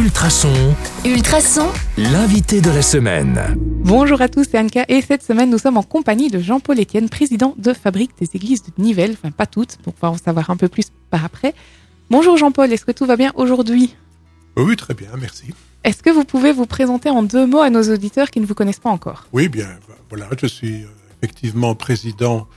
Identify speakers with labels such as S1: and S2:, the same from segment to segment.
S1: Ultrason,
S2: Ultrason,
S1: l'invité de la semaine.
S3: Bonjour à tous, c'est Anka. Et cette semaine nous sommes en compagnie de Jean-Paul Etienne, président de Fabrique des Églises de Nivelles, enfin pas toutes, donc on va en savoir un peu plus par après. Bonjour Jean-Paul, est-ce que tout va bien aujourd'hui?
S4: Oui, très bien, merci.
S3: Est-ce que vous pouvez vous présenter en deux mots à nos auditeurs qui ne vous connaissent pas encore?
S4: Oui, bien, voilà, je suis euh, effectivement président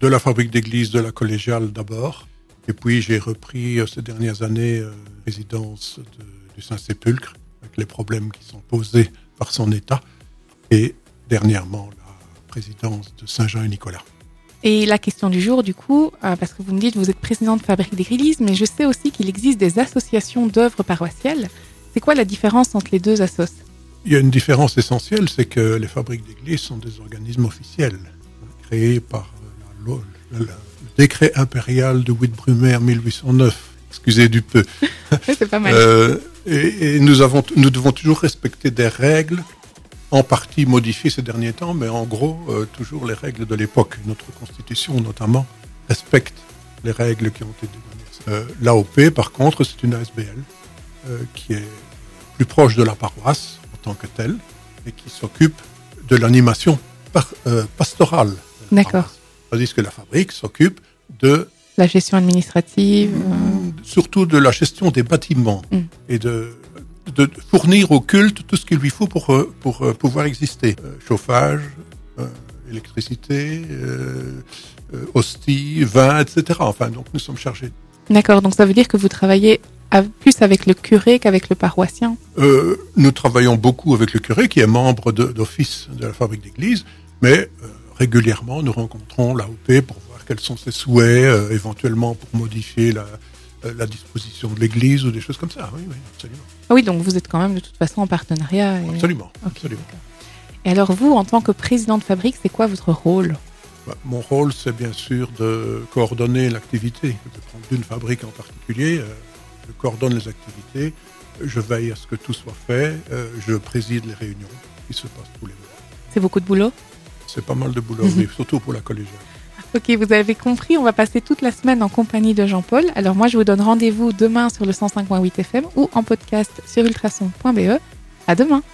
S4: de la fabrique d'églises de la collégiale d'abord, et puis j'ai repris euh, ces dernières années euh, résidence de, du Saint-Sépulcre, avec les problèmes qui sont posés par son état, et dernièrement la présidence de Saint-Jean et Nicolas.
S3: Et la question du jour, du coup, euh, parce que vous me dites que vous êtes président de Fabrique d'églises, mais je sais aussi qu'il existe des associations d'œuvres paroissiales. C'est quoi la différence entre les deux assos?
S4: Il y a une différence essentielle, c'est que les fabriques d'églises sont des organismes officiels, créés par la loi- le, le décret impérial de Witt-Brumaire 1809. Excusez du peu.
S3: C'est pas mal.
S4: Euh, et et nous, avons, nous devons toujours respecter des règles, en partie modifiées ces derniers temps, mais en gros, euh, toujours les règles de l'époque. Notre constitution, notamment, respecte les règles qui ont été données. Euh, L'AOP, par contre, c'est une ASBL euh, qui est plus proche de la paroisse en tant que telle et qui s'occupe de l'animation par- euh, pastorale.
S3: D'accord.
S4: Tandis que la fabrique s'occupe de
S3: La gestion administrative.
S4: Surtout de la gestion des bâtiments
S3: Mm.
S4: et de, de fournir au culte tout ce qu'il lui faut pour, euh, pour euh, pouvoir exister. Euh, chauffage, euh, électricité, hostie, vin, etc. Enfin, donc nous sommes chargés.
S3: D'accord, donc ça veut dire que vous travaillez à- plus avec le curé qu'avec le paroissien?
S4: Nous travaillons beaucoup avec le curé qui est membre d'office de, la fabrique d'église, mais régulièrement nous rencontrons l'AOP pour voir quels sont ses souhaits, euh, éventuellement pour modifier la, la disposition de l'église ou des choses comme ça. Oui, oui, absolument.
S3: Ah oui, donc vous êtes quand même de toute façon en partenariat. et-
S4: Absolument. Absolument.
S3: Et alors vous, en tant que président de fabrique, c'est quoi votre rôle?
S4: Bah, Mon rôle, c'est bien sûr de coordonner l'activité. Je prends d'une fabrique en particulier, euh, je coordonne les activités, je veille à ce que tout soit fait, euh, je préside les réunions qui se passent tous les mois.
S3: C'est beaucoup de boulot?
S4: C'est pas mal de boulot, mais surtout pour la collégiale.
S3: Ok, vous avez compris, on va passer toute la semaine en compagnie de Jean-Paul. Alors moi, je vous donne rendez-vous demain sur le 105.8 FM ou en podcast sur ultrason.be. À demain